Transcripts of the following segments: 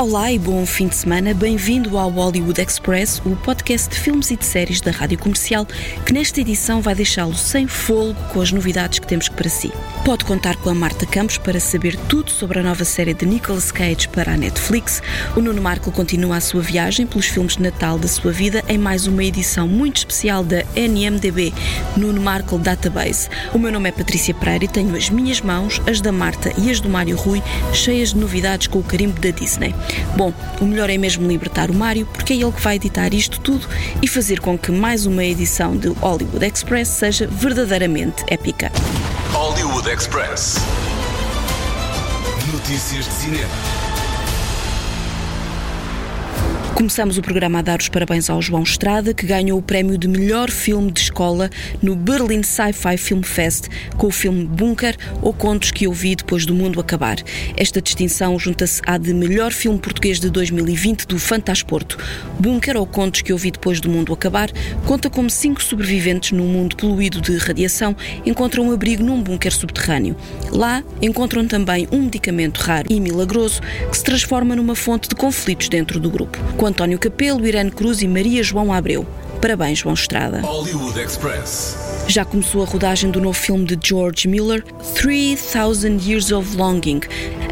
Olá e bom fim de semana. Bem-vindo ao Hollywood Express, o podcast de filmes e de séries da Rádio Comercial, que nesta edição vai deixá-lo sem folgo com as novidades que temos para si. Pode contar com a Marta Campos para saber tudo sobre a nova série de Nicolas Cage para a Netflix. O Nuno Marco continua a sua viagem pelos filmes de Natal da sua vida em mais uma edição muito especial da NMDB, Nuno Marco Database. O meu nome é Patrícia Pereira e tenho as minhas mãos, as da Marta e as do Mário Rui, cheias de novidades com o carimbo da Disney. Bom, o melhor é mesmo libertar o Mário, porque é ele que vai editar isto tudo e fazer com que mais uma edição de Hollywood Express seja verdadeiramente épica. Hollywood Express. Notícias de cinema. Começamos o programa a dar os parabéns ao João Estrada, que ganhou o prémio de melhor filme de escola no Berlin Sci-Fi Film Fest com o filme Bunker ou Contos que ouvi depois do mundo acabar. Esta distinção junta-se à de melhor filme português de 2020 do Fantasporto. Bunker ou Contos que ouvi depois do mundo acabar conta como cinco sobreviventes num mundo poluído de radiação encontram um abrigo num bunker subterrâneo. Lá encontram também um medicamento raro e milagroso que se transforma numa fonte de conflitos dentro do grupo com António Capelo, Irene Cruz e Maria João Abreu. Parabéns, João Estrada. Hollywood Express. Já começou a rodagem do novo filme de George Miller, 3000 Years of Longing.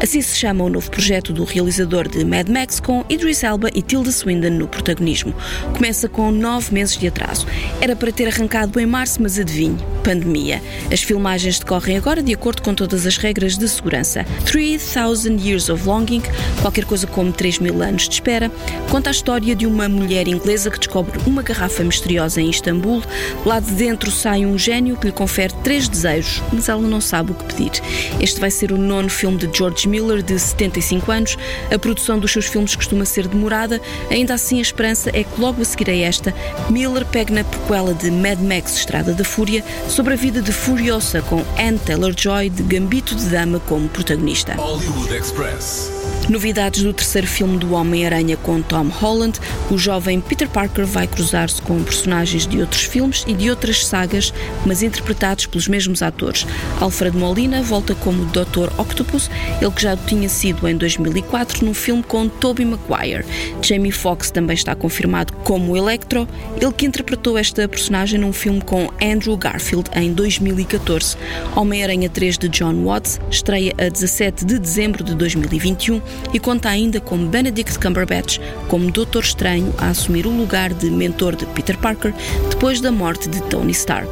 Assim se chama o novo projeto do realizador de Mad Max com Idris Elba e Tilda Swinton no protagonismo. Começa com nove meses de atraso. Era para ter arrancado em março, mas adivinhe, pandemia. As filmagens decorrem agora de acordo com todas as regras de segurança. 3000 Years of Longing, qualquer coisa como 3 mil anos de espera, conta a história de uma mulher inglesa que descobre uma garrafa misteriosa em Istambul. Lá de dentro sai um gênio que lhe confere três desejos, mas ela não sabe o que pedir. Este vai ser o nono filme de George Miller, de 75 anos. A produção dos seus filmes costuma ser demorada, ainda assim a esperança é que logo a seguir a esta, Miller pegue na prequela de Mad Max Estrada da Fúria sobre a vida de Furiosa com Anne Taylor-Joy de Gambito de Dama como protagonista. Hollywood Express. Novidades do terceiro filme do Homem-Aranha com Tom Holland. O jovem Peter Parker vai cruzar-se com personagens de outros filmes e de outras sagas, mas interpretados pelos mesmos atores. Alfred Molina volta como Dr. Octopus, ele que já tinha sido em 2004 num filme com Tobey Maguire. Jamie Foxx também está confirmado como Electro, ele que interpretou esta personagem num filme com Andrew Garfield em 2014. Homem-Aranha 3 de John Watts estreia a 17 de dezembro de 2021 e conta ainda com Benedict Cumberbatch como Doutor Estranho a assumir o lugar de mentor de Peter Parker depois da morte de Tony Stark.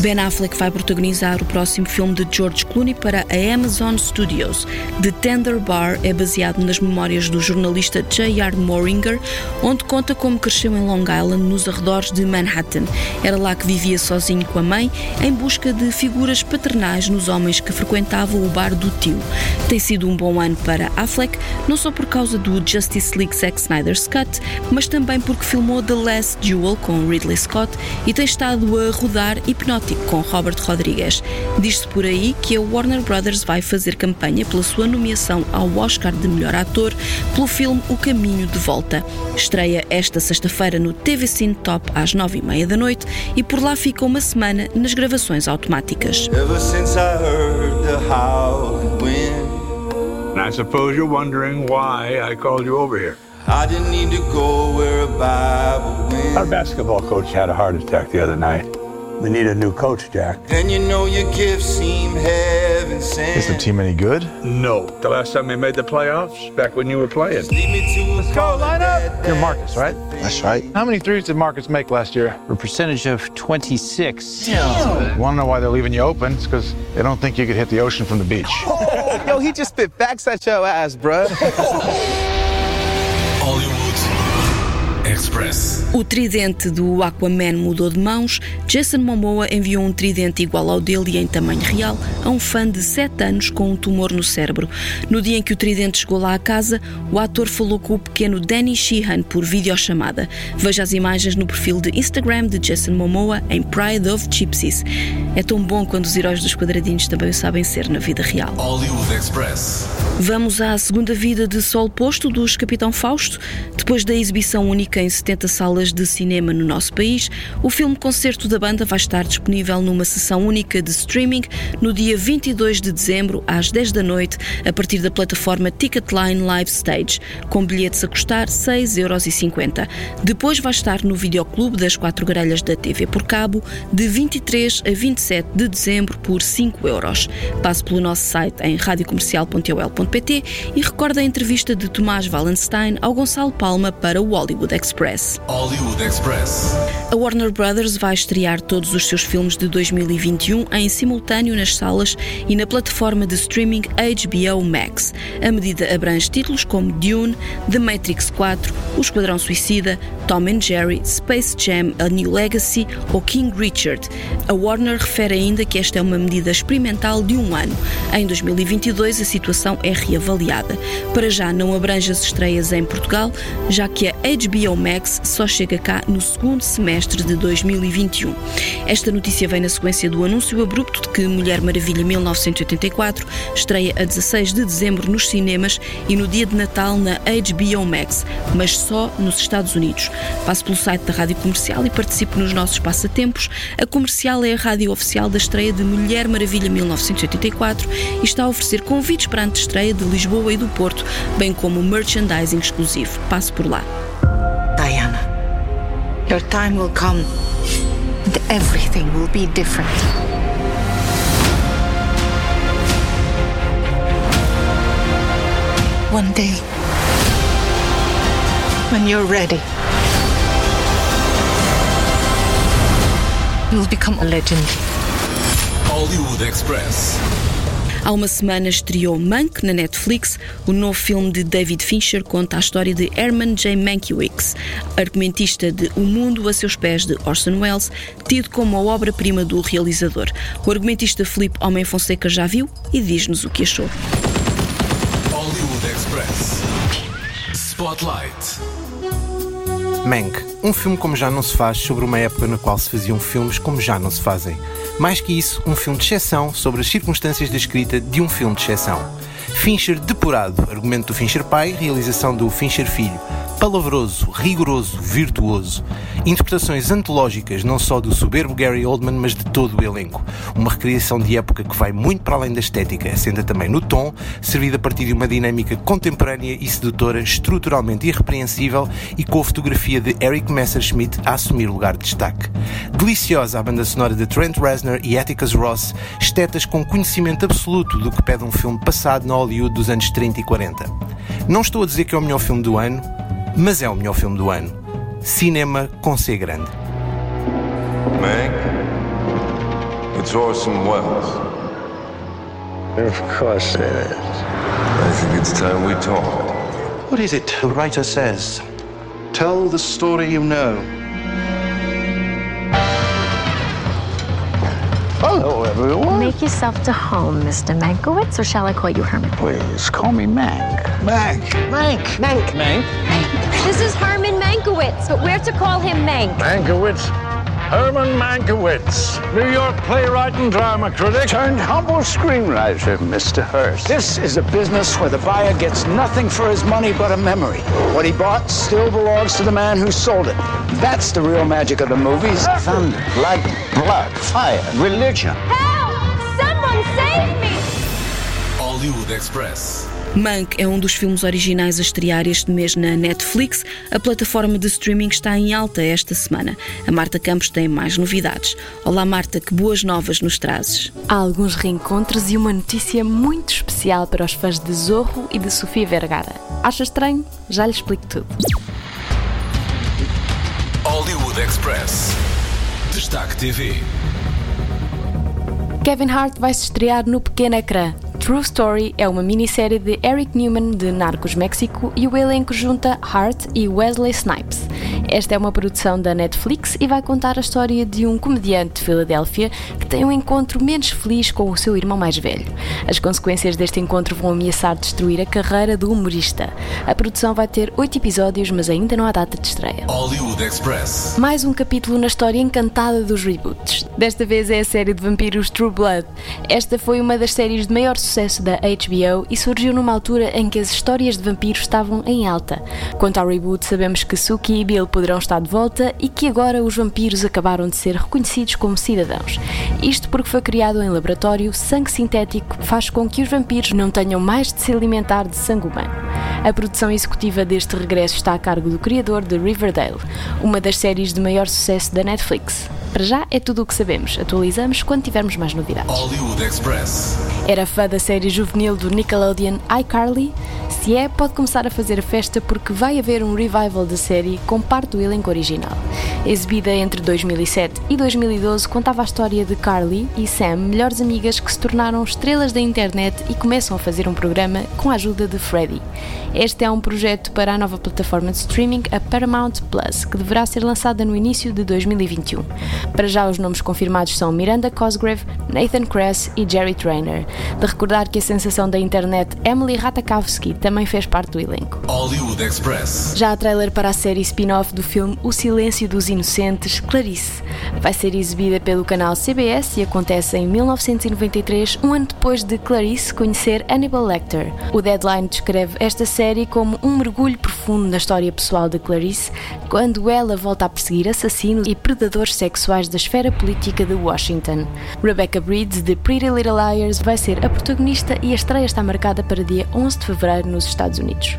Ben Affleck vai protagonizar o próximo filme de George Clooney para a Amazon Studios. The Tender Bar é baseado nas memórias do jornalista J.R. Moringer, onde conta como cresceu em Long Island, nos arredores de Manhattan. Era lá que vivia sozinho com a mãe, em busca de figuras paternais nos homens que frequentavam o bar do tio. Tem sido um bom ano para Affleck, não só por causa do Justice League Zack Snyder's Cut, mas também porque filmou The Last Duel com Ridley Scott e tem estado a rodar Hipnótico com Robert Rodrigues. Diz-se por aí que a Warner Brothers vai fazer campanha pela sua nomeação ao Oscar de melhor ator pelo filme O Caminho de Volta. Estreia esta sexta-feira no TV Cine Top às nove e meia da noite e por lá fica uma semana nas gravações automáticas. I suppose you're wondering why I called you over here. I didn't need to go where a Bible Our basketball coach had a heart attack the other night. We need a new coach, Jack. Then you know your gifts seem heaven sent. Is the team any good? No. The last time we made the playoffs, back when you were playing. Lead Let's go, line up. You're Marcus, right? That's right. How many threes did Marcus make last year? A percentage of 26. You want to know why they're leaving you open? It's because they don't think you could hit the ocean from the beach. Yo, he just spit facts at your ass, bruh. Hollywood O tridente do Aquaman mudou de mãos. Jason Momoa enviou um tridente igual ao dele e em tamanho real a um fã de 7 anos com um tumor no cérebro. No dia em que o tridente chegou lá à casa, o ator falou com o pequeno Danny Sheehan por videochamada. Veja as imagens no perfil de Instagram de Jason Momoa em Pride of Gypsies. É tão bom quando os heróis dos quadradinhos também o sabem ser na vida real. Hollywood Express. Vamos à segunda vida de Sol Posto dos Capitão Fausto. Depois da exibição única em 70 salas de cinema no nosso país, o filme concerto da banda vai estar disponível numa sessão única de streaming no dia 22 de dezembro, às 10 da noite, a partir da plataforma Ticketline Live Stage, com bilhetes a custar 6,50 euros. Depois vai estar no videoclube das quatro grelhas da TV por cabo, de 23 a 27 de dezembro, por 5 euros. Passe pelo nosso site em radiocomercial.ol.pt e recorda a entrevista de Tomás Wallenstein ao Gonçalo Palma para o Hollywood Express. Hollywood Express. A Warner Brothers vai estrear todos os seus filmes de 2021 em simultâneo nas salas e na plataforma de streaming HBO Max. A medida abrange títulos como Dune, The Matrix 4, O Esquadrão Suicida, Tom and Jerry, Space Jam, A New Legacy ou King Richard. A Warner refere ainda que esta é uma medida experimental de um ano. Em 2022 a situação é reavaliada. Para já não abrange as estreias em Portugal, já que a HBO Max só chega cá no segundo semestre de 2021. Esta notícia vem na sequência do anúncio abrupto de que Mulher Maravilha 1984 estreia a 16 de dezembro nos cinemas e no dia de Natal na HBO Max, mas só nos Estados Unidos. Passe pelo site da Rádio Comercial e participe nos nossos passatempos. A Comercial é a rádio oficial da estreia de Mulher Maravilha 1984 e está a oferecer convites para a antestreia de Lisboa e do Porto, bem como merchandising exclusivo. Passe por lá. Your time will come and everything will be different. One day, when you're ready, you'll become a legend. Hollywood Express. Há uma semana estreou Mank na Netflix. O novo filme de David Fincher conta a história de Herman J. Mankiewicz, argumentista de O Mundo a seus pés de Orson Welles, tido como a obra-prima do realizador. O argumentista Felipe Homem Fonseca já viu e diz-nos o que achou. Hollywood Express. Spotlight. Mank, um filme como já não se faz sobre uma época na qual se faziam filmes como já não se fazem. Mais que isso, um filme de exceção sobre as circunstâncias da escrita de um filme de exceção. Fincher depurado, argumento do Fincher pai, realização do Fincher filho. Palavroso, rigoroso, virtuoso. Interpretações antológicas não só do soberbo Gary Oldman, mas de todo o elenco. Uma recriação de época que vai muito para além da estética, assenta também no tom, servida a partir de uma dinâmica contemporânea e sedutora, estruturalmente irrepreensível e com a fotografia de Eric Messerschmidt a assumir lugar de destaque. Deliciosa a banda sonora de Trent Reznor e Atticus Ross, estetas com conhecimento absoluto do que pede um filme passado na Hollywood dos anos 30 e 40. Não estou a dizer que é o melhor filme do ano, mas é o melhor filme do ano. Cinema com C grande. Mank, it's Orson Welles. Of course it is. I think it's time we talked. What is it the writer says? Tell the story you know. Hello, everyone. Make yourself to home, Mr. Mankiewicz, or shall I call you Herman? Please call me Mank. Mank. Mank. Mank. Mank? This is Herman Mankiewicz, but we're to call him Mank. Mankiewicz. Herman Mankiewicz, New York playwright and drama critic. Turned humble screenwriter, Mr. Hurst. This is a business where the buyer gets nothing for his money but a memory. What he bought still belongs to the man who sold it. That's the real magic of the movies. Thunder, lightning, blood, fire, religion. Help! Someone save me! Hollywood Express. Mank é um dos filmes originais a estrear este mês na Netflix. A plataforma de streaming está em alta esta semana. A Marta Campos tem mais novidades. Olá Marta, que boas novas nos trazes. Há alguns reencontros e uma notícia muito especial para os fãs de Zorro e de Sofia Vergara. Acha estranho? Já lhe explico tudo. Hollywood Express. Destaque TV. Kevin Hart vai se estrear no pequeno ecrã. True Story é uma minissérie de Eric Newman de Narcos México e o elenco junta Hart e Wesley Snipes. Esta é uma produção da Netflix e vai contar a história de um comediante de Filadélfia que tem um encontro menos feliz com o seu irmão mais velho. As consequências deste encontro vão ameaçar destruir a carreira do humorista. A produção vai ter oito episódios, mas ainda não há data de estreia. Hollywood Express. Mais um capítulo na história encantada dos reboots. Desta vez é a série de vampiros True Blood. Esta foi uma das séries de maior sucesso da HBO e surgiu numa altura em que as histórias de vampiros estavam em alta. Quanto ao reboot, sabemos que Suki e Bill poderão estar de volta e que agora os vampiros acabaram de ser reconhecidos como cidadãos. Isto porque foi criado em laboratório, sangue sintético faz com que os vampiros não tenham mais de se alimentar de sangue humano. A produção executiva deste regresso está a cargo do criador de Riverdale, uma das séries de maior sucesso da Netflix. Para já é tudo o que sabemos. Atualizamos quando tivermos mais novidades. Hollywood Express. Era fã da série juvenil do Nickelodeon iCarly? Se é, pode começar a fazer a festa porque vai haver um revival da série com parte do elenco original. Exibida entre 2007 e 2012, contava a história de Carly e Sam, melhores amigas que se tornaram estrelas da internet e começam a fazer um programa com a ajuda de Freddy. Este é um projeto para a nova plataforma de streaming, a Paramount Plus, que deverá ser lançada no início de 2021. Para já, os nomes confirmados são Miranda Cosgrave, Nathan Kress e Jerry Trainer. De recordar que a sensação da internet Emily Ratajkowski também fez parte do elenco. Hollywood Express. Já a trailer para a série spin-off do filme O Silêncio dos Inocentes, Clarice. Vai ser exibida pelo canal CBS e acontece em 1993, um ano depois de Clarice conhecer Hannibal Lecter. O Deadline descreve esta série como um mergulho profundo na história pessoal de Clarice, quando ela volta a perseguir assassinos e predadores sexuais da esfera política de Washington. Rebecca Breeds, de Pretty Little Liars, vai ser a protagonista e a estreia está marcada para dia 11 de fevereiro nos Estados Unidos.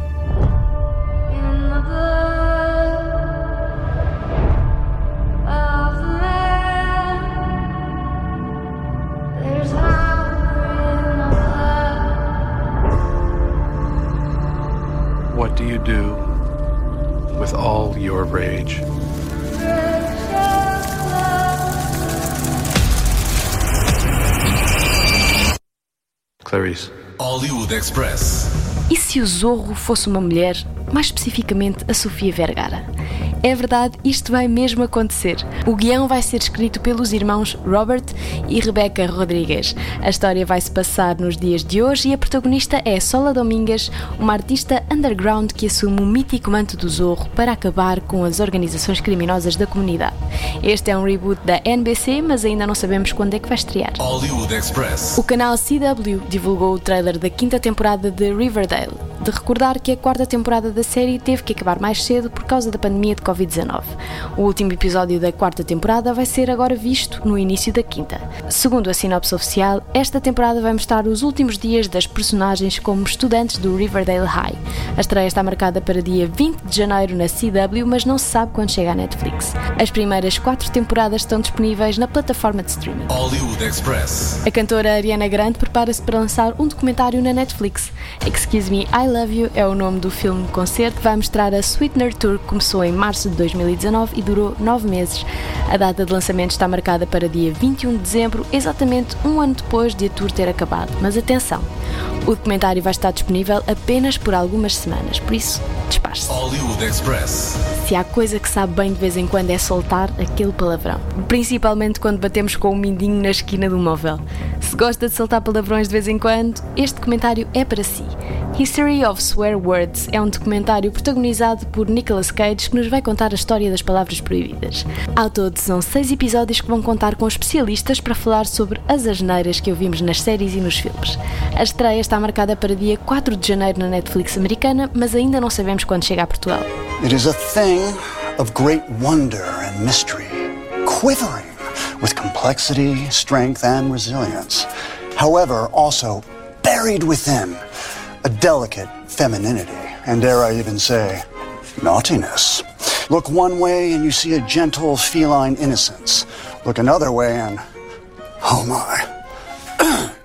What do you do with all your rage? Clarice. Hollywood Express. E se o Zorro fosse uma mulher, mais especificamente a Sofia Vergara? É verdade, isto vai mesmo acontecer. O guião vai ser escrito pelos irmãos Robert e Rebecca Rodrigues. A história vai se passar nos dias de hoje e a protagonista é Sola Domingas, uma artista underground que assume o mítico manto do Zorro para acabar com as organizações criminosas da comunidade. Este é um reboot da NBC, mas ainda não sabemos quando é que vai estrear. Hollywood Express. O canal CW divulgou o trailer da quinta temporada de Riverdale. De recordar que a quarta temporada da série teve que acabar mais cedo por causa da pandemia de Covid-19. O último episódio da quarta temporada vai ser agora visto no início da quinta. Segundo a sinopse oficial, esta temporada vai mostrar os últimos dias das personagens como estudantes do Riverdale High. A estreia está marcada para dia 20 de janeiro na CW, mas não se sabe quando chega à Netflix. As primeiras quatro temporadas estão disponíveis na plataforma de streaming. Hollywood Express. A cantora Ariana Grande prepara-se para lançar um documentário na Netflix. Excuse Me, I Love You é o nome do filme concerto que vai mostrar a Sweetener Tour que começou em março de 2019 e durou nove meses. A data de lançamento está marcada para dia 21 de dezembro, exatamente um ano depois de a tour ter acabado. Mas atenção, o documentário vai estar disponível apenas por algumas semanas, por isso, despache-se. Se há coisa que sabe bem de vez em quando é soltar aquele palavrão. Principalmente quando batemos com o mindinho na esquina do móvel. Se gosta de soltar palavrões de vez em quando, este documentário é para si. History of Swear Words é um documentário protagonizado por Nicolas Cage que nos vai contar a história das palavras proibidas. Ao todo, são seis episódios que vão contar com especialistas para falar sobre as asneiras que ouvimos nas séries e nos filmes. A estreia está marcada para dia 4 de janeiro na Netflix americana, mas ainda não sabemos quando chega a Portugal. It is a thing of great wonder and mystery, quivering with complexity, strength, and resilience. However, also buried within a delicate femininity, and dare I even say, naughtiness. Look one way and you see a gentle feline innocence. Look another way and, oh my.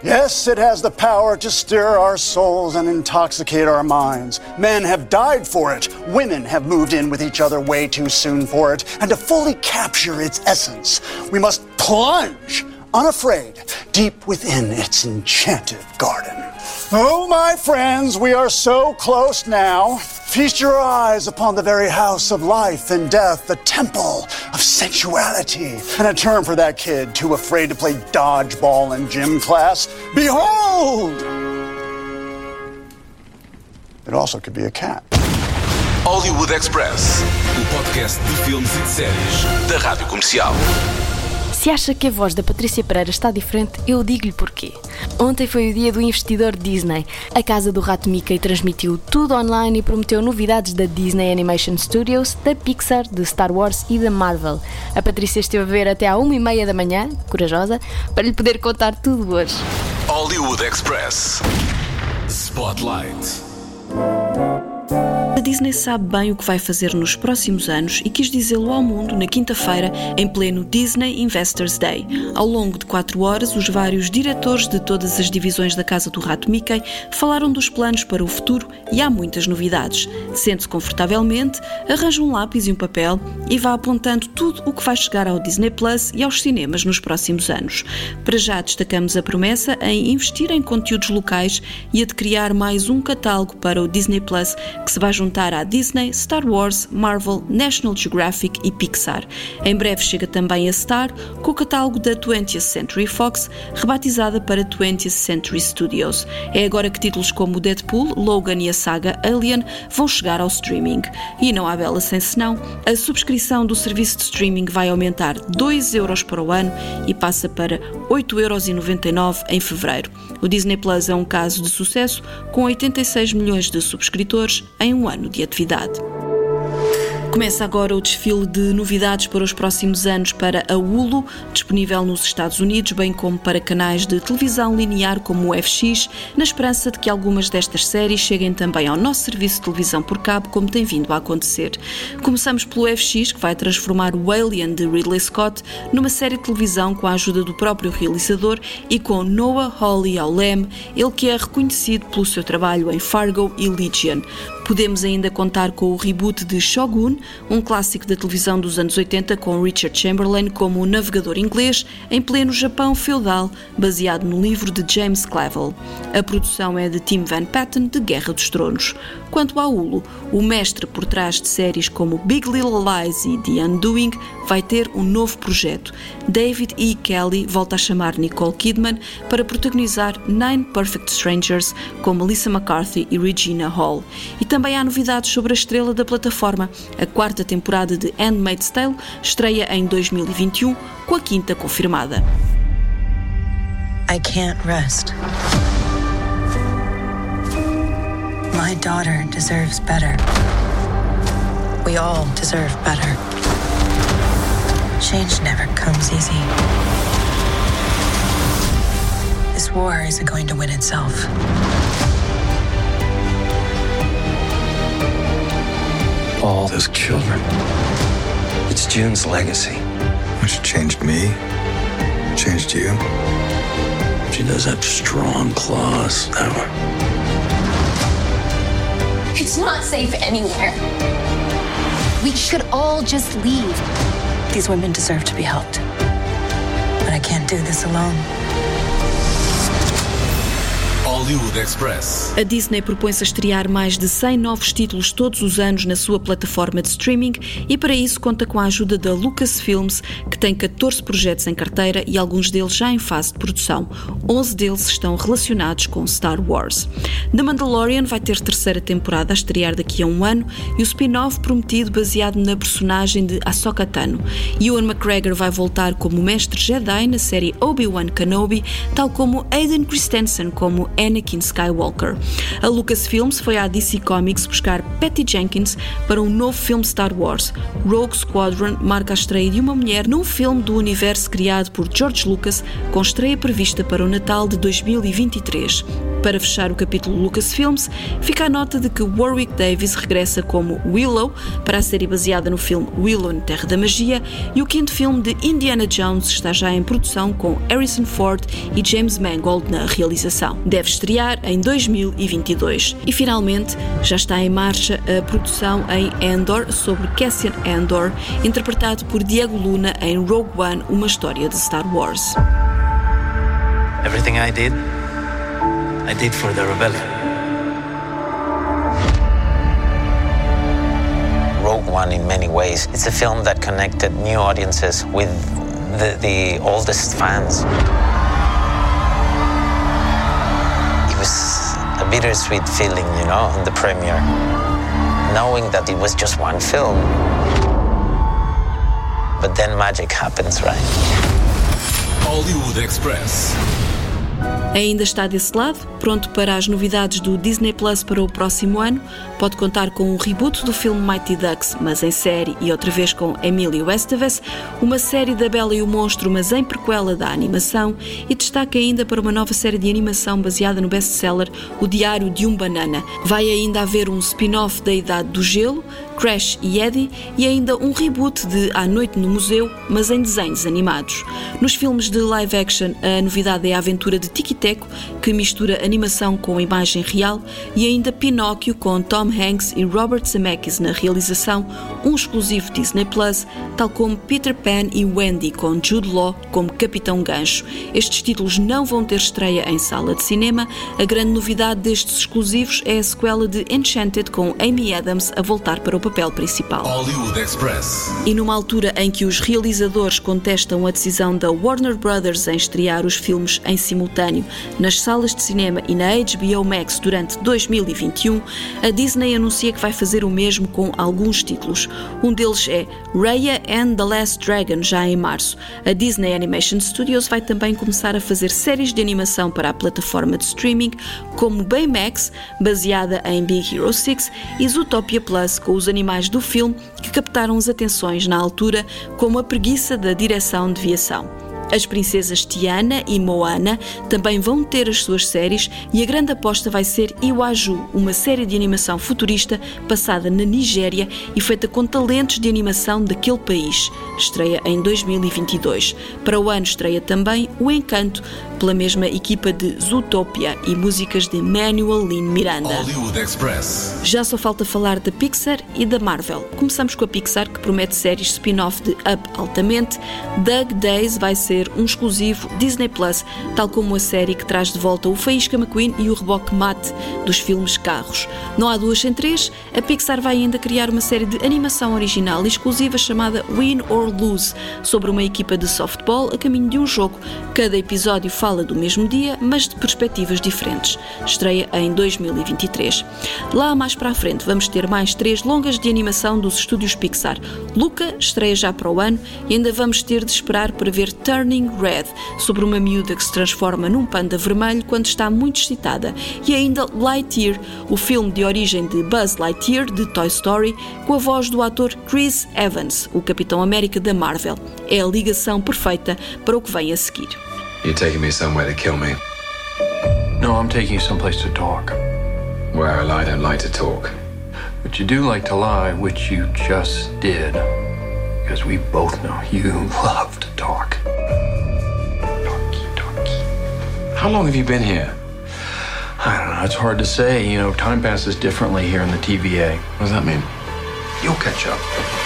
Yes, it has the power to stir our souls and intoxicate our minds. Men have died for it. Women have moved in with each other way too soon for it. And to fully capture its essence, we must plunge, unafraid, deep within its enchanted garden. Oh, my friends, we are so close now. Feast your eyes upon the very house of life and death, the temple of sensuality. And a term for that kid too afraid to play dodgeball in gym class. Behold! It also could be a cat. Hollywood Express, o podcast de filmes e de séries da Rádio Comercial. Se acha que a voz da Patrícia Pereira está diferente, eu digo-lhe porquê. Ontem foi o dia do investidor Disney. A casa do rato Mickey transmitiu tudo online e prometeu novidades da Disney Animation Studios, da Pixar, de Star Wars e da Marvel. A Patrícia esteve a ver até à uma e meia da manhã, corajosa, para lhe poder contar tudo hoje. Hollywood Express. Spotlight. A Disney sabe bem o que vai fazer nos próximos anos e quis dizê-lo ao mundo na quinta-feira, em pleno Disney Investors Day. Ao longo de quatro horas, os vários diretores de todas as divisões da Casa do Rato Mickey falaram dos planos para o futuro e há muitas novidades. Sente-se confortavelmente, arranja um lápis e um papel e vá apontando tudo o que vai chegar ao Disney Plus e aos cinemas nos próximos anos. Para já destacamos a promessa em investir em conteúdos locais e a de criar mais um catálogo para o Disney Plus que se vai juntar à Disney, Star Wars, Marvel, National Geographic e Pixar. Em breve chega também a Star, com o catálogo da 20th Century Fox, rebatizada para 20th Century Studios. É agora que títulos como Deadpool, Logan e a saga Alien vão chegar ao streaming. E não há bela sem senão, a subscrição do serviço de streaming vai aumentar 2 euros para o ano e passa para 8,99 euros em fevereiro. O Disney Plus é um caso de sucesso, com 86 milhões de subscritores em um ano de atividade. Começa agora o desfile de novidades para os próximos anos para a Hulu, disponível nos Estados Unidos, bem como para canais de televisão linear como o FX, na esperança de que algumas destas séries cheguem também ao nosso serviço de televisão por cabo, como tem vindo a acontecer. Começamos pelo FX, que vai transformar o Alien de Ridley Scott numa série de televisão com a ajuda do próprio realizador e com Noah Hawley ao leme, ele que é reconhecido pelo seu trabalho em Fargo e Legion. Podemos ainda contar com o reboot de Shogun, um clássico da televisão dos anos 80 com Richard Chamberlain como o navegador inglês em pleno Japão feudal, baseado no livro de James Clavell. A produção é de Tim Van Patten de Guerra dos Tronos. Quanto ao Hulu, o mestre por trás de séries como Big Little Lies e The Undoing vai ter um novo projeto. David E. Kelly volta a chamar Nicole Kidman para protagonizar Nine Perfect Strangers com Melissa McCarthy e Regina Hall. E também há novidades sobre a estrela da plataforma. A quarta temporada de Handmaid's Tale estreia em 2021, com a quinta confirmada. I can't rest. My daughter deserves better. We all deserve better. Change never comes easy. This war isn't going to win itself. All those children. It's June's legacy. Which changed me, changed you. She does have strong claws, that one. It's not safe anywhere. We should all just leave. These women deserve to be helped. But I can't do this alone. Hollywood Express. A Disney propõe-se a estrear mais de 100 novos títulos todos os anos na sua plataforma de streaming e para isso conta com a ajuda da Lucasfilms, que tem 14 projetos em carteira e alguns deles já em fase de produção. 11 deles estão relacionados com Star Wars. The Mandalorian vai ter terceira temporada a estrear daqui a um ano e o spin-off prometido baseado na personagem de Ahsoka Tano. Ewan McGregor vai voltar como mestre Jedi na série Obi-Wan Kenobi, tal como Aiden Christensen como Anakin Skywalker. A Lucasfilms foi à DC Comics buscar Patty Jenkins para um novo filme Star Wars. Rogue Squadron marca a estreia de uma mulher num filme do universo criado por George Lucas, com estreia prevista para o Natal de 2023. Para fechar o capítulo Lucasfilms, fica a nota de que Warwick Davis regressa como Willow para a série baseada no filme Willow na Terra da Magia e o quinto filme de Indiana Jones está já em produção com Harrison Ford e James Mangold na realização. Deve estrear em 2022. E finalmente já está em marcha a produção em Endor sobre Cassian Andor, interpretado por Diego Luna em Rogue One, uma história de Star Wars. Everything I did, I did for the rebellion. Rogue One in many ways. It's a film that connected new audiences with the, the oldest fans. It was a bittersweet feeling, you know, on the premiere, knowing that it was just one film. But then magic happens, right? Hollywood Express. Ainda está desse lado, pronto para as novidades do Disney Plus para o próximo ano. Pode contar com um reboot do filme Mighty Ducks, mas em série e outra vez com Emilio Estevez, uma série da Bela e o Monstro, mas em prequela da animação, e destaca ainda para uma nova série de animação baseada no best-seller O Diário de um Banana. Vai ainda haver um spin-off da Idade do Gelo, Crash e Eddie, e ainda um reboot de À Noite no Museu, mas em desenhos animados. Nos filmes de live action, a novidade é a aventura de Tiki Teco, que mistura animação com imagem real, e ainda Pinóquio com Tom Hanks e Robert Zemeckis na realização, um exclusivo Disney Plus, tal como Peter Pan e Wendy com Jude Law como Capitão Gancho. Estes títulos não vão ter estreia em sala de cinema. A grande novidade destes exclusivos é a sequela de Enchanted com Amy Adams a voltar para o papel principal. Hollywood Express. E numa altura em que os realizadores contestam a decisão da Warner Brothers em estrear os filmes em simultâneo nas salas de cinema e na HBO Max durante 2021, a Disney anuncia que vai fazer o mesmo com alguns títulos. Um deles é Raya and the Last Dragon, já em março. A Disney Animation Studios vai também começar a fazer séries de animação para a plataforma de streaming, como Baymax, baseada em Big Hero 6, e Zootopia Plus, com os animais do filme que captaram as atenções na altura, como a preguiça da direção de viação. As princesas Tiana e Moana também vão ter as suas séries e a grande aposta vai ser Iwaju, uma série de animação futurista passada na Nigéria e feita com talentos de animação daquele país. Estreia em 2022. Para o ano estreia também O Encanto, pela mesma equipa de Zootopia e músicas de Manuel Lin Miranda. Já só falta falar da Pixar e da Marvel. Começamos com a Pixar, que promete séries spin-off de Up altamente. Doug Days vai ser um exclusivo Disney Plus, tal como a série que traz de volta o Faísca McQueen e o reboque mate dos filmes Carros. Não há duas sem três, a Pixar vai ainda criar uma série de animação original e exclusiva chamada Win or Lose, sobre uma equipa de softball a caminho de um jogo. Cada episódio fala do mesmo dia, mas de perspectivas diferentes. Estreia em 2023. Lá mais para a frente vamos ter mais três longas de animação dos estúdios Pixar. Luca estreia já para o ano e ainda vamos ter de esperar para ver Turning Red, sobre uma miúda que se transforma num panda vermelho quando está muito excitada. E ainda Lightyear, o filme de origem de Buzz Lightyear de Toy Story, com a voz do ator Chris Evans, o Capitão América da Marvel. É a ligação perfeita para o que vem a seguir. You're taking me somewhere to kill me. No, I'm taking you someplace to talk. Well, I don't like to talk. But you do like to lie, which you just did. Because we both know you love to talk. How long have you been here? I don't know, it's hard to say. You know, time passes differently here in the TVA. What does that mean? You'll catch up.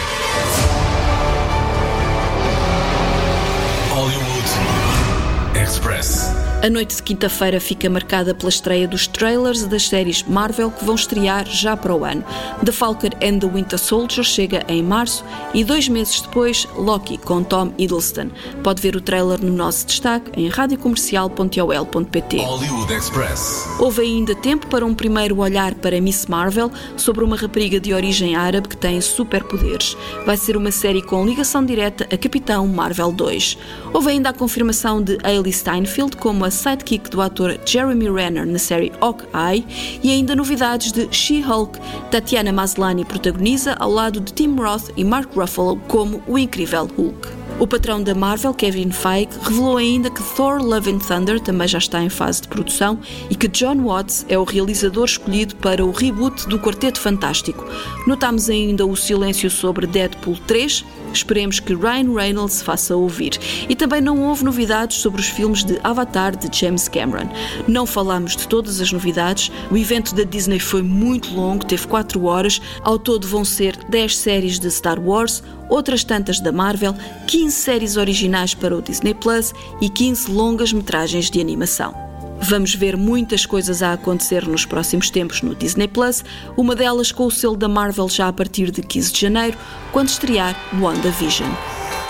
A noite de quinta-feira fica marcada pela estreia dos trailers das séries Marvel que vão estrear já para o ano. The Falcon and the Winter Soldier chega em março e dois meses depois Loki com Tom Hiddleston. Pode ver o trailer no nosso destaque em radiocomercial.ol.pt. Hollywood Express. Houve ainda tempo para um primeiro olhar para Miss Marvel sobre uma rapariga de origem árabe que tem superpoderes. Vai ser uma série com ligação direta a Capitão Marvel 2. Houve ainda a confirmação de Hailey Steinfeld como a sidekick do ator Jeremy Renner na série Hawkeye e ainda novidades de She-Hulk. Tatiana Maslany protagoniza ao lado de Tim Roth e Mark Ruffalo como o incrível Hulk. O patrão da Marvel, Kevin Feige, revelou ainda que Thor Love and Thunder também já está em fase de produção e que John Watts é o realizador escolhido para o reboot do Quarteto Fantástico. Notamos ainda o silêncio sobre Deadpool 3, esperemos que Ryan Reynolds se faça ouvir. E também não houve novidades sobre os filmes de Avatar de James Cameron. Não falamos de todas as novidades, o evento da Disney foi muito longo, teve 4 horas, ao todo vão ser 10 séries de Star Wars, outras tantas da Marvel, 15 séries originais para o Disney Plus e 15 longas metragens de animação. Vamos ver muitas coisas a acontecer nos próximos tempos no Disney Plus, uma delas com o selo da Marvel já a partir de 15 de janeiro, quando estrear WandaVision.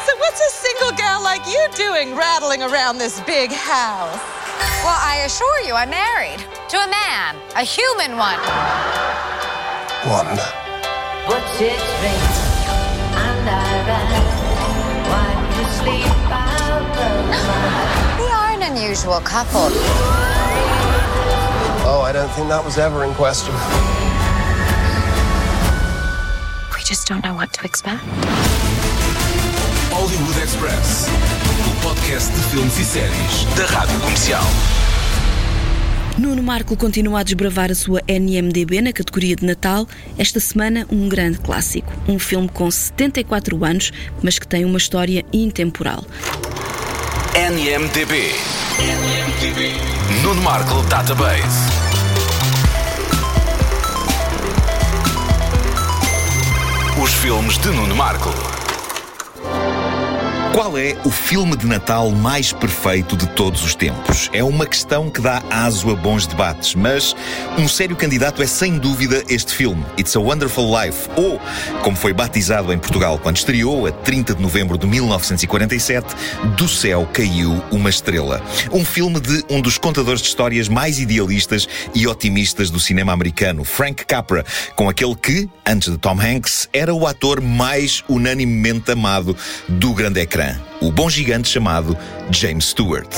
So what's a single girl like you doing rattling around this big house? Well, I assure you, I'm married to a man, a human one. Wanda. What's it rain and I ran while you sleep out the unusual couple. Oh, I don't think that was ever in question. We just don't know what to expect. Hollywood Express, o podcast de filmes e séries da Rádio Comercial. Nuno Marco continua a desbravar a sua NMDB na categoria de Natal. Esta semana, um grande clássico. Um filme com 74 anos, mas que tem uma história intemporal. NMDB. NMDB. Nuno Marco Database. Os filmes de Nuno Marco. Qual é o filme de Natal mais perfeito de todos os tempos? É uma questão que dá aso a bons debates, mas um sério candidato é sem dúvida este filme, It's a Wonderful Life, ou, como foi batizado em Portugal quando estreou, a 30 de novembro de 1947, Do Céu Caiu uma Estrela. Um filme de um dos contadores de histórias mais idealistas e otimistas do cinema americano, Frank Capra, com aquele que, antes de Tom Hanks, era o ator mais unanimemente amado do grande ecrã o bom gigante chamado James Stewart.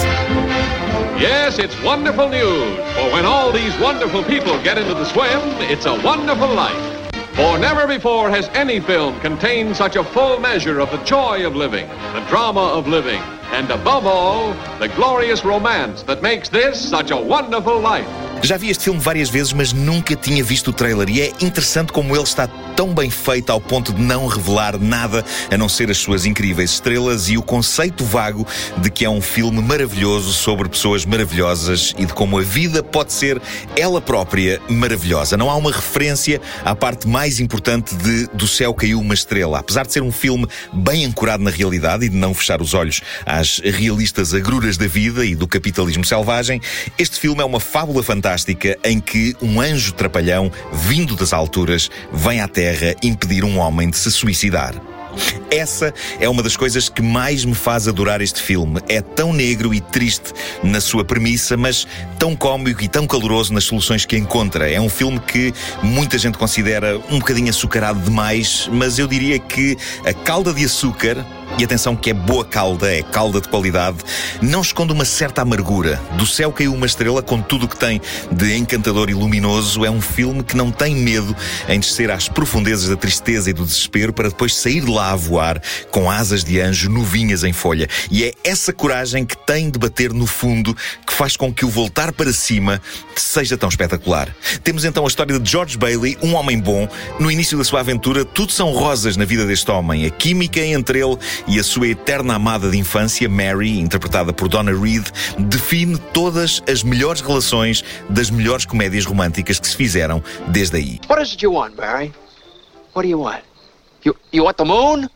Yes, it's wonderful news. For when all these wonderful people get into the swim, it's a wonderful life. For never before has any film contained such a full measure of the joy of living, the drama of living, and above all, the glorious romance that makes this such a wonderful life. Já vi este filme várias vezes, mas nunca tinha visto o trailer e é interessante como ele está tão bem feito ao ponto de não revelar nada a não ser as suas incríveis estrelas e o conceito vago de que é um filme maravilhoso sobre pessoas maravilhosas e de como a vida pode ser ela própria maravilhosa. Não há uma referência à parte mais importante de Do Céu Caiu uma Estrela. Apesar de ser um filme bem ancorado na realidade e de não fechar os olhos às realistas agruras da vida e do capitalismo selvagem, este filme é uma fábula fantástica em que um anjo trapalhão, vindo das alturas, vem à Terra impedir um homem de se suicidar. Essa é uma das coisas que mais me faz adorar este filme. É tão negro e triste na sua premissa, mas tão cómico e tão caloroso nas soluções que encontra. É um filme que muita gente considera um bocadinho açucarado demais, mas eu diria que a calda de açúcar e atenção que é boa calda, é calda de qualidade, não esconde uma certa amargura. Do céu caiu uma estrela com tudo o que tem de encantador e luminoso. É um filme que não tem medo em descer às profundezas da tristeza e do desespero para depois sair de lá a voar com asas de anjo novinhas em folha. E é essa coragem que tem de bater no fundo que faz com que o voltar para cima seja tão espetacular. Temos então a história de George Bailey, um homem bom. No início da sua aventura, tudo são rosas na vida deste homem. A química entre ele e a sua eterna amada de infância, Mary, interpretada por Donna Reed, define todas as melhores relações das melhores comédias românticas que se fizeram desde aí. What is it you want, Mary? What do you want? You, you want the moon?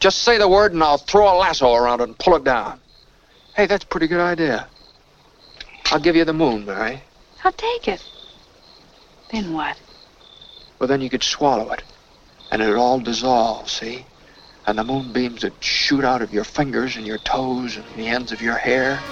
Just say the word and I'll throw a lasso around it and pull it down. Hey, that's a pretty good idea. I'll give you the moon, Mary. I'll take it. Then what? Well, then you could swallow it. And it'd all dissolve, see?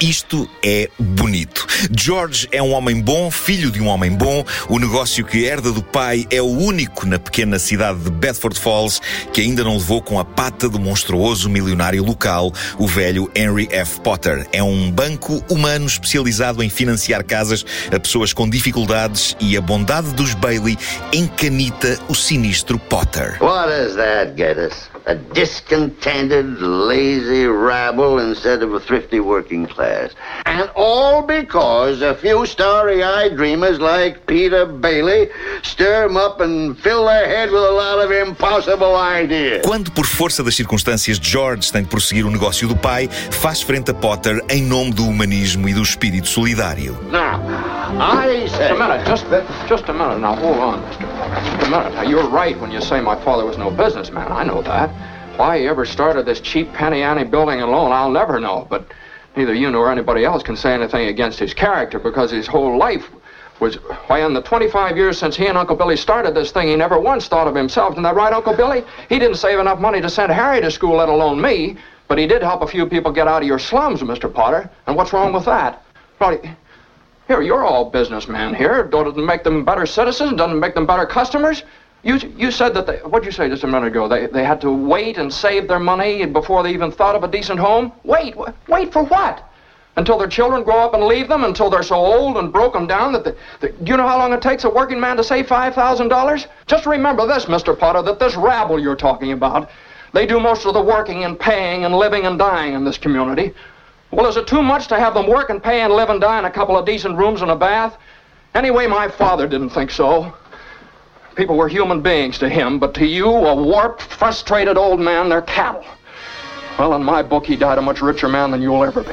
Isto é bonito. George é um homem bom, filho de um homem bom. O negócio que herda do pai é o único na pequena cidade de Bedford Falls que ainda não levou com a pata do monstruoso milionário local, o velho Henry F. Potter. É um banco humano especializado em financiar casas a pessoas com dificuldades e a bondade dos Bailey encanita o sinistro Potter. What does that get us? A discontented, lazy rabble instead of a thrifty working class. And all because a few starry-eyed dreamers like Peter Bailey stir them up and fill their head with a lot of impossible ideas. Quando, por força das circunstâncias, George tem de prosseguir o negócio do pai, faz frente a Potter em nome do humanismo e do espírito solidário. Now, I say... Just a minute, just, just a minute. Now, hold on, Mr. Just a minute. You're right when you say my father was no businessman. I know that. Why he ever started this cheap penny ante building alone, I'll never know. But neither you nor anybody else can say anything against his character because his whole life was, why, in the 25 years since he and Uncle Billy started this thing, he never once thought of himself. Isn't that right, Uncle Billy? He didn't save enough money to send Harry to school, let alone me. But he did help a few people get out of your slums, Mr. Potter. And what's wrong with that? Well, here, you're all businessmen here. Doesn't it make them better citizens? Doesn't it make them better customers? You, you said that they, what'd you say just a minute ago? They, they had to wait and save their money before they even thought of a decent home? Wait, wait for what? Until their children grow up and leave them? Until they're so old and broken down that, the, do you know how long it takes a working man to save $5,000? Just remember this, Mr. Potter, that this rabble you're talking about, they do most of the working and paying and living and dying in this community. Well, is it too much to have them work and pay and live and die in a couple of decent rooms and a bath? Anyway, my father didn't think so. People were human beings to him, but to you, a warped, frustrated old man, they're cattle.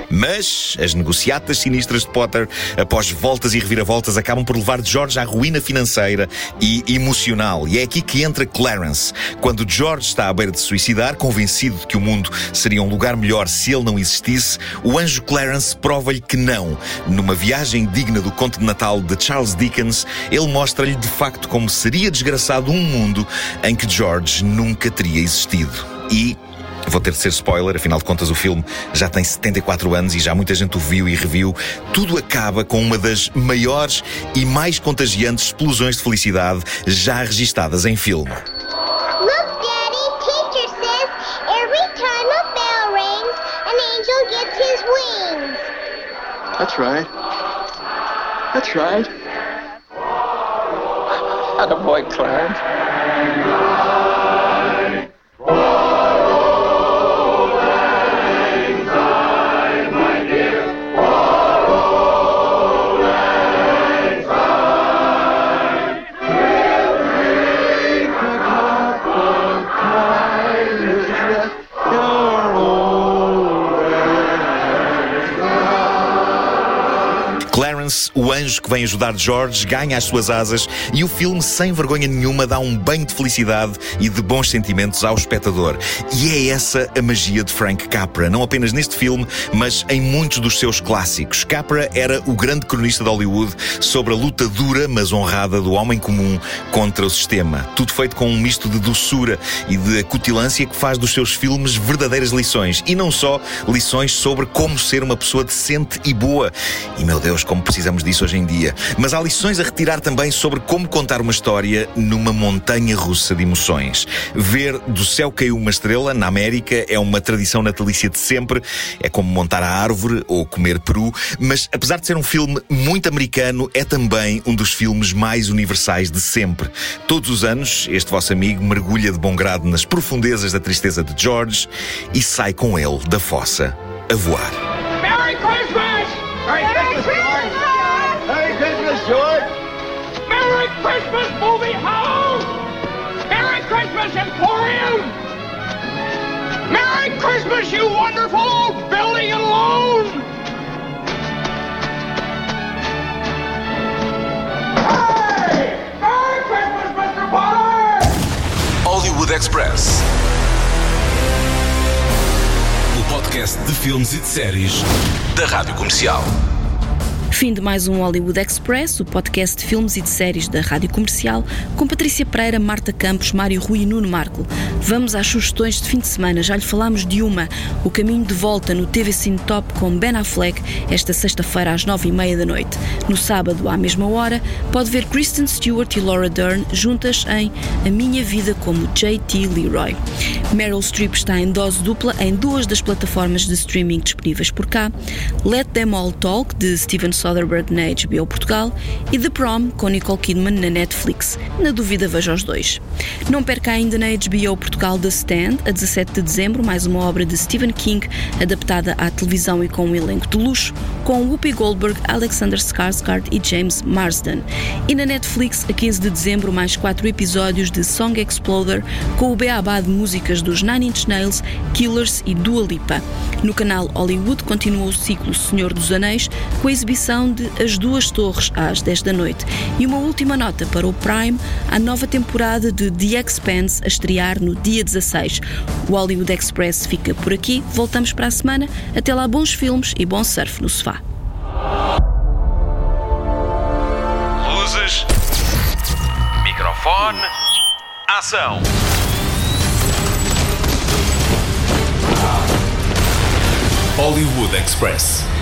Mas as negociatas sinistras de Potter, após voltas e reviravoltas, acabam por levar George à ruína financeira e emocional. E é aqui que entra Clarence. Quando George está à beira de suicidar, convencido de que o mundo seria um lugar melhor se ele não existisse, o anjo Clarence prova-lhe que não. Numa viagem digna do conto de Natal de Charles Dickens, ele mostra-lhe de facto como seria desgraçado um mundo em que George nunca teria existido. E Vou ter de ser spoiler, afinal de contas o filme já tem 74 anos e já muita gente o viu e reviu. Tudo acaba com uma das maiores e mais contagiantes explosões de felicidade já registadas em filme. That's right. That's right. Attaboy, Clarence. Clarence, o anjo que vem ajudar George, ganha as suas asas e o filme, sem vergonha nenhuma, dá um banho de felicidade e de bons sentimentos ao espectador. E é essa a magia de Frank Capra, não apenas neste filme, mas em muitos dos seus clássicos. Capra era o grande cronista de Hollywood sobre a luta dura, mas honrada do homem comum contra o sistema. Tudo feito com um misto de doçura e de acutilância que faz dos seus filmes verdadeiras lições. E não só lições sobre como ser uma pessoa decente e boa. E meu Deus, como precisamos disso hoje em dia. Mas há lições a retirar também sobre como contar uma história numa montanha russa de emoções. Ver do céu caiu uma estrela na América é uma tradição natalícia de sempre. É como montar a árvore ou comer peru. Mas apesar de ser um filme muito americano, é também um dos filmes mais universais de sempre. Todos os anos, este vosso amigo mergulha de bom grado nas profundezas da tristeza de George e sai com ele da fossa a voar. Christmas, Emporium! Merry Christmas, you wonderful old building loan! Hey! Merry Christmas, Mr. Potter! Hollywood Express. O podcast de filmes e de séries da Rádio Comercial. Fim de mais um Hollywood Express, o podcast de filmes e de séries da Rádio Comercial, com Patrícia Pereira, Marta Campos, Mário Rui e Nuno Marco. Vamos às sugestões de fim de semana. Já lhe falámos de uma, O Caminho de Volta no TV Cine Top com Ben Affleck, esta sexta-feira às nove e meia da noite. No sábado, à mesma hora, pode ver Kristen Stewart e Laura Dern juntas em A Minha Vida como J.T. Leroy. Meryl Streep está em dose dupla em duas das plataformas de streaming disponíveis por cá. Let Them All Talk, de Steven Soderbergh na HBO Portugal e The Prom com Nicole Kidman na Netflix. Na dúvida, veja os dois. Não perca ainda na HBO Portugal The Stand, a 17 de dezembro, mais uma obra de Stephen King adaptada à televisão e com um elenco de luxo, com Whoopi Goldberg, Alexander Skarsgård e James Marsden. E na Netflix, a 15 de dezembro, mais quatro episódios de Song Exploder com o beabá de músicas dos Nine Inch Nails, Killers e Dua Lipa. No canal Hollywood continua o ciclo Senhor dos Anéis com a exibição exibição de As Duas Torres às 10 da noite. E uma última nota para o Prime, a nova temporada de The Expanse a estrear no dia 16. O Hollywood Express fica por aqui, voltamos para a semana. Até lá, bons filmes e bom surf no sofá. Luzes. Microfone. Ação. Hollywood Express.